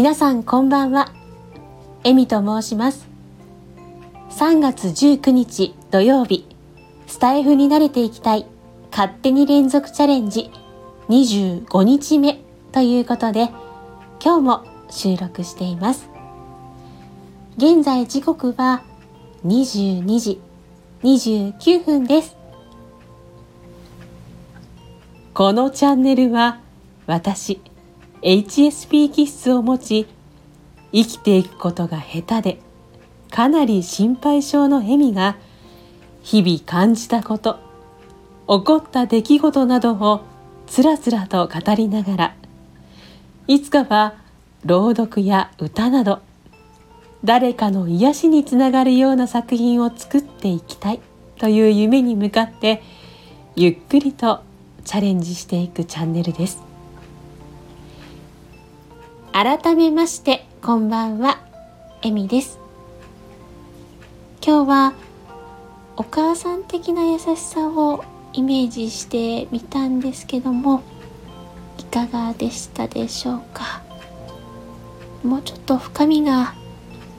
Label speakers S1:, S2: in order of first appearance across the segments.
S1: 皆さんこんばんは。エミと申します。3月19日土曜日、スタイフに慣れていきたい勝手に連続チャレンジ25日目ということで、今日も収録しています。現在時刻は22時29分です。このチャンネルは私、HSP 気質を持ち、生きていくことが下手で、かなり心配性のエミが、日々感じたこと、起こった出来事などをつらつらと語りながら、いつかは朗読や歌など、誰かの癒しにつながるような作品を作っていきたいという夢に向かってゆっくりとチャレンジしていくチャンネルです。改めましてこんばんは。エミです。今日はお母さん的な優しさをイメージしてみたんですけどもいかがでしたでしょうか？もうちょっと深みが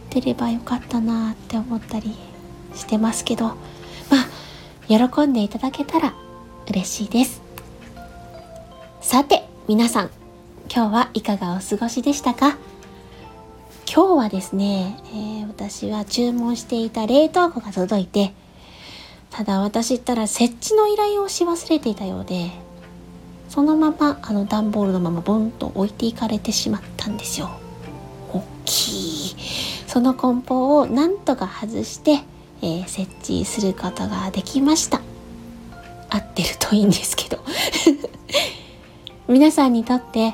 S1: 出ればよかったなって思ったりしてますけどまあ喜んでいただけたら嬉しいです。さて皆さん今日はいかがお過ごしでしたか？今日はですね、えー、私は注文していた冷凍庫が届いてただ私ったら設置の依頼をし忘れていたようでそのままあの段ボールのままボンと置いていかれてしまったんですよ。大きい。その梱包をなんとか外して、えー、設置することができました。合ってるといいんですけど。皆さんにとって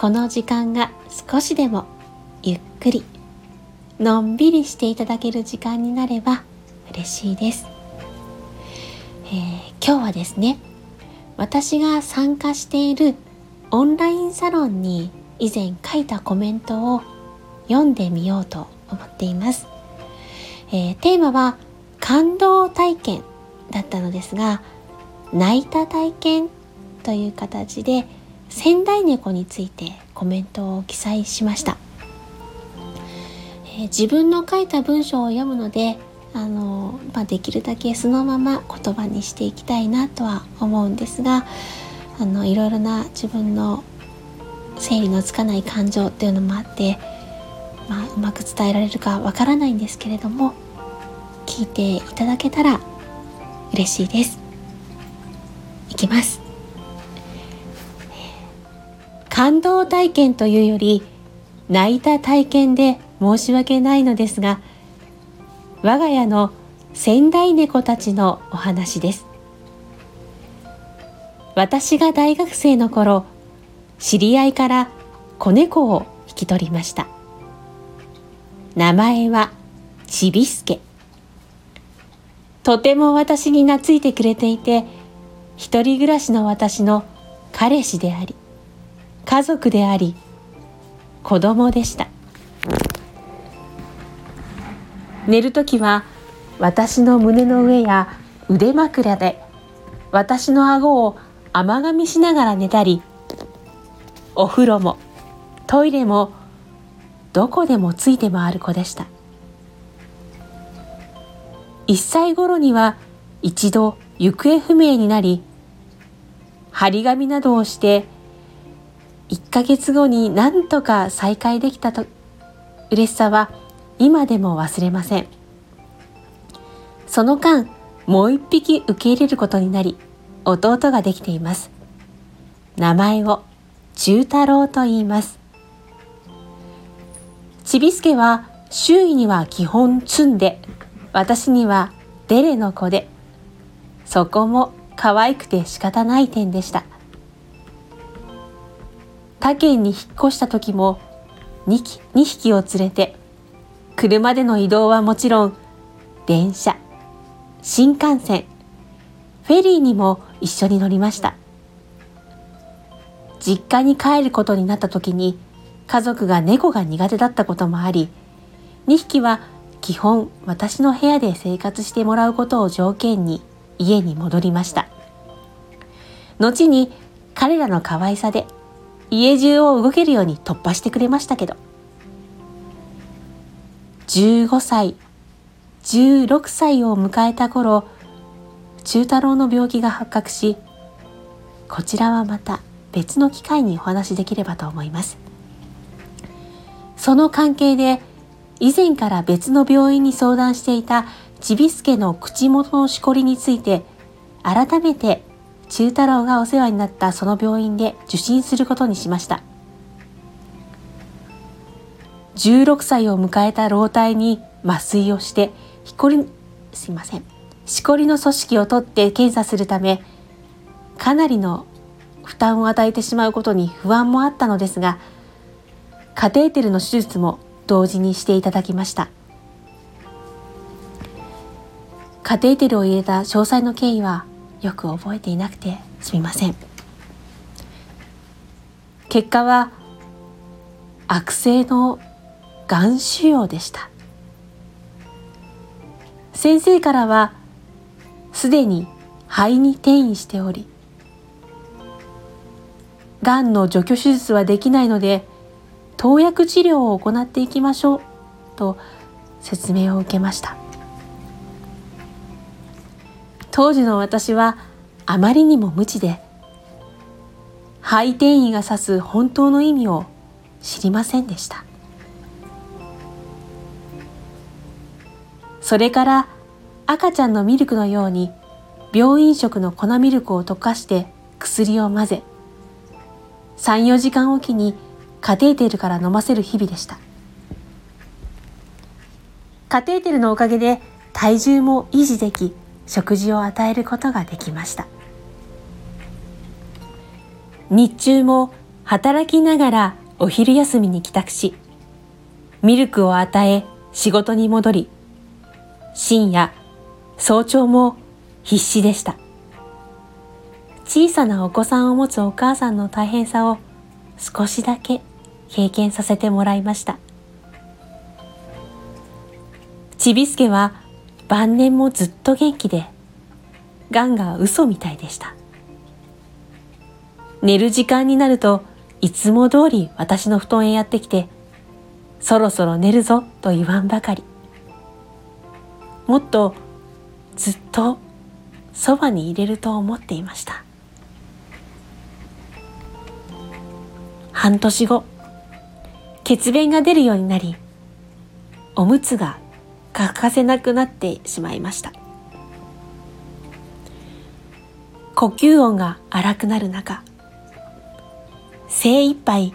S1: この時間が少しでもゆっくりのんびりしていただける時間になれば嬉しいです、えー、今日はですね私が参加しているオンラインサロンに以前書いたコメントを読んでみようと思っています、えー、テーマは感動体験だったのですが泣いた体験という形で仙台猫についてコメントを記載しました、えー、自分の書いた文章を読むのであの、まあ、できるだけそのまま言葉にしていきたいなとは思うんですがあのいろいろな自分の整理のつかない感情っていうのもあってまあ、うまく伝えられるかわからないんですけれども聞いていただけたら嬉しいです。いきます。感動体験というより泣いた体験で申し訳ないのですが我が家の仙台猫たちのお話です私が大学生の頃知り合いから子猫を引き取りました名前はちびすけ。とても私に懐いてくれていて、一人暮らしの私の彼氏であり、家族であり、子供でした。寝るときは私の胸の上や腕枕で私の顎を甘噛みしながら寝たり、お風呂もトイレもどこでもついて回る子でした1歳頃には一度行方不明になり張り紙などをして1ヶ月後に何とか再会できたと嬉しさは今でも忘れません。その間もう一匹受け入れることになり弟ができています。名前を中太郎と言います。ちびすけは周囲には基本積んで、私にはデレの子で、そこも可愛くて仕方ない点でした。他県に引っ越した時も 2, 2匹を連れて、車での移動はもちろん、電車、新幹線、フェリーにも一緒に乗りました。実家に帰ることになった時に、家族が猫が苦手だったこともあり2匹は基本私の部屋で生活してもらうことを条件に家に戻りました後に彼らの可愛さで家中を動けるように突破してくれましたけど15歳、16歳を迎えた頃、中太郎の病気が発覚し、こちらはまた別の機会にお話しできればと思います。その関係で、以前から別の病院に相談していたちびすけの口元のしこりについて、改めて中太郎がお世話になったその病院で受診することにしました。16歳を迎えた老体に麻酔をして、ひこり、すいません。しこりの組織を取って検査するため、かなりの負担を与えてしまうことに不安もあったのですが、カテーテルの手術も同時にしていただきました。カテーテルを入れた詳細の経緯はよく覚えていなくてすみません。結果は悪性のがん腫瘍でした。先生からはすでに肺に転移しており、がんの除去手術はできないので、投薬治療を行っていきましょうと説明を受けました。当時の私はあまりにも無知で、肺転移が指す本当の意味を知りませんでした。それから赤ちゃんのミルクのように病院食の粉ミルクを溶かして薬を混ぜ、3、4時間おきにカテーテルから飲ませる日々でした。カテーテルのおかげで体重も維持でき、食事を与えることができました。日中も働きながらお昼休みに帰宅しミルクを与え仕事に戻り深夜早朝も必死でした。小さなお子さんを持つお母さんの大変さを少しだけ経験させてもらいました。ちびすけは晩年もずっと元気で、がんが嘘みたいでした。寝る時間になるといつも通り私の布団へやってきて、そろそろ寝るぞと言わんばかり。もっとずっとそばに入れると思っていました。半年後、血便が出るようになり、おむつが欠かせなくなってしまいました。呼吸音が荒くなる中精一杯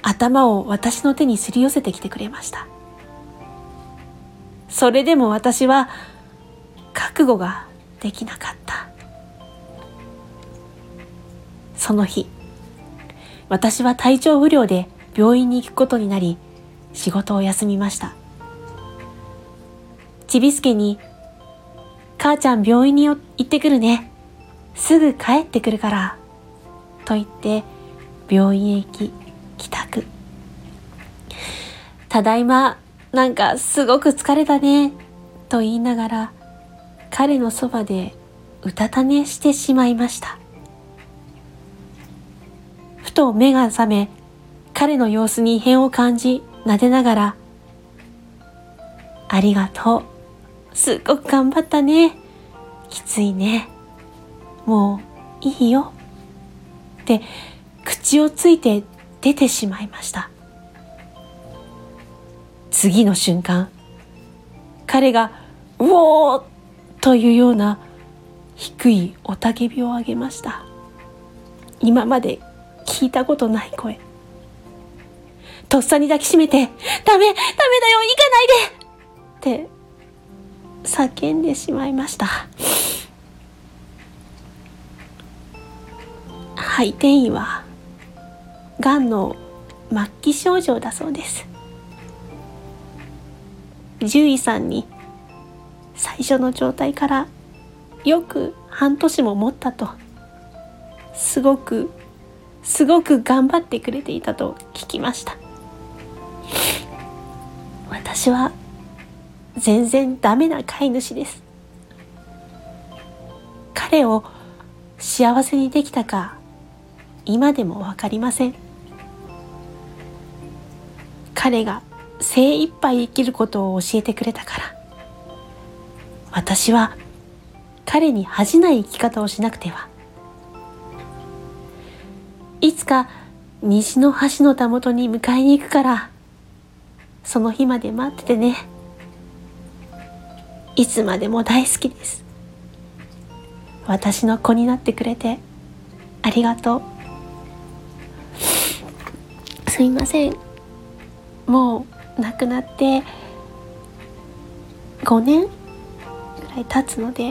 S1: 頭を私の手にすり寄せてきてくれました。それでも私は覚悟ができなかった。その日私は体調不良で病院に行くことになり仕事を休みました。ちびすけに、母ちゃん病院に行ってくるね。すぐ帰ってくるから。と言って病院へ行き帰宅。ただいま、なんかすごく疲れたね。と言いながら彼のそばでうたた寝してしまいました。ふと目が覚め彼の様子に異変を感じ撫でながらありがとうすっごく頑張ったね。きついね。もういいよ。って口をついて出てしまいました。次の瞬間、彼がうおーというような低い雄たけびを上げました。今まで聞いたことない声。とっさに抱きしめて、ダメ、ダメだよ、行かないでって叫んでしまいました。肺転移はがんの末期症状だそうです。獣医さんに最初の状態からよく半年も持ったとすごくすごく頑張ってくれていたと聞きました。私は全然ダメな飼い主です。彼を幸せにできたか今でも分かりません。彼が精一杯生きることを教えてくれたから。私は彼に恥じない生き方をしなくては。いつか西の橋のたもとに迎えに行くから。その日まで待っててね。いつまでも大好きです。私の子になってくれてありがとう。すいません。もう亡くなって5年ぐらい経つので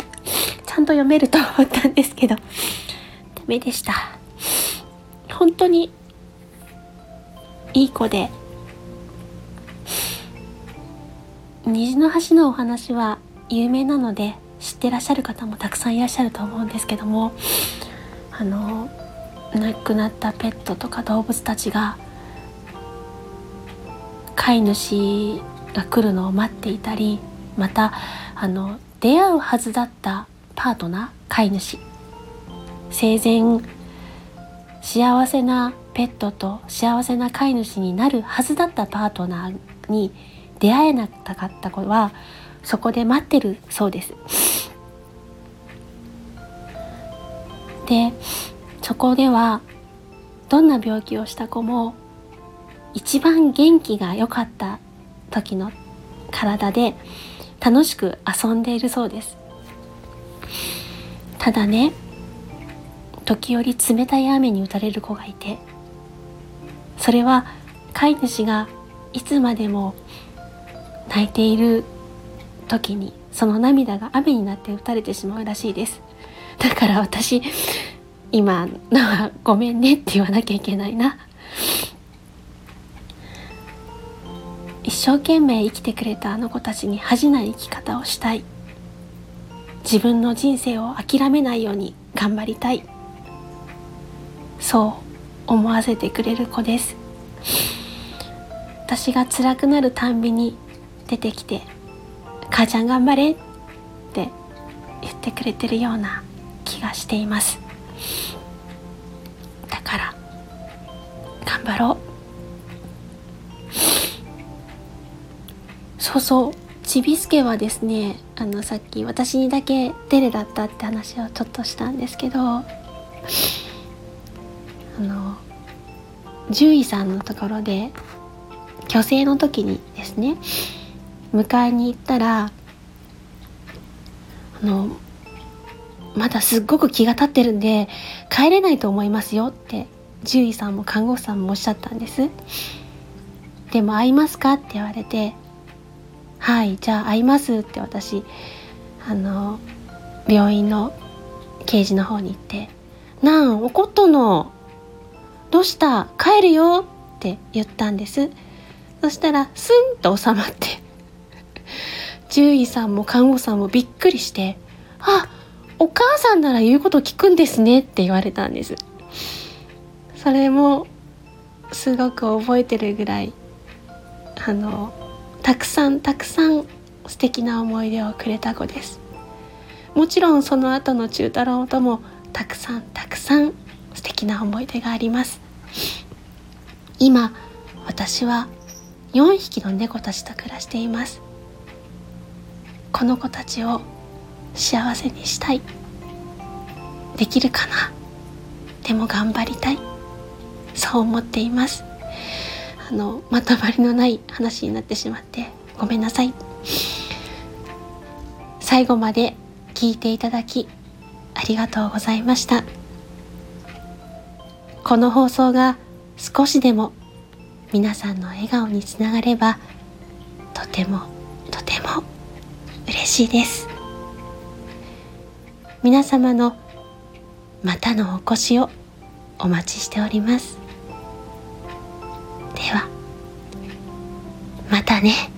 S1: ちゃんと読めると思ったんですけどダメでした。本当にいい子で虹の橋のお話は有名なので知ってらっしゃる方もたくさんいらっしゃると思うんですけどもあの亡くなったペットとか動物たちが飼い主が来るのを待っていたりまたあの出会うはずだったパートナー飼い主生前幸せなペットと幸せな飼い主になるはずだったパートナーに出会えなかった子はそこで待ってるそうです。でそこではどんな病気をした子も一番元気が良かった時の体で楽しく遊んでいるそうですただね時折冷たい雨に打たれる子がいてそれは飼い主がいつまでも泣いている時にその涙が雨になって打たれてしまうらしいです。だから私今のはごめんねって言わなきゃいけないな。一生懸命生きてくれたあの子たちに恥じない生き方をしたい。自分の人生を諦めないように頑張りたい。そう思わせてくれる子です。私が辛くなるたんびに出てきて「母ちゃん頑張れ」って言ってくれてるような気がしています。だから頑張ろう。そうそうちびすけはですねあのさっき私にだけデレだったって話をちょっとしたんですけどあの獣医さんのところで虚勢の時にですね迎えに行ったらあのまだすっごく気が立ってるんで帰れないと思いますよって獣医さんも看護師さんもおっしゃったんです。でも会いますかって言われてはいじゃあ会いますって私あの病院の刑事の方に行って「なん怒っとの？どうした？帰るよ」って言ったんです。そしたらスンと収まって。獣医さんも看護師さんもびっくりして「あお母さんなら言うこと聞くんですね」って言われたんです。それもすごく覚えてるぐらいあのたくさんたくさん素敵な思い出をくれた子です。もちろんその後の中太郎ともたくさんたくさん素敵な思い出があります。今私は4匹の猫たちと暮らしています。この子たちを幸せにしたい。できるかな？でも頑張りたい。そう思っています。あのまとまりのない話になってしまってごめんなさい。最後まで聞いていただきありがとうございました。この放送が少しでも皆さんの笑顔につながればとても嬉しいです皆様のまたのお越しをお待ちしておりますではまたね。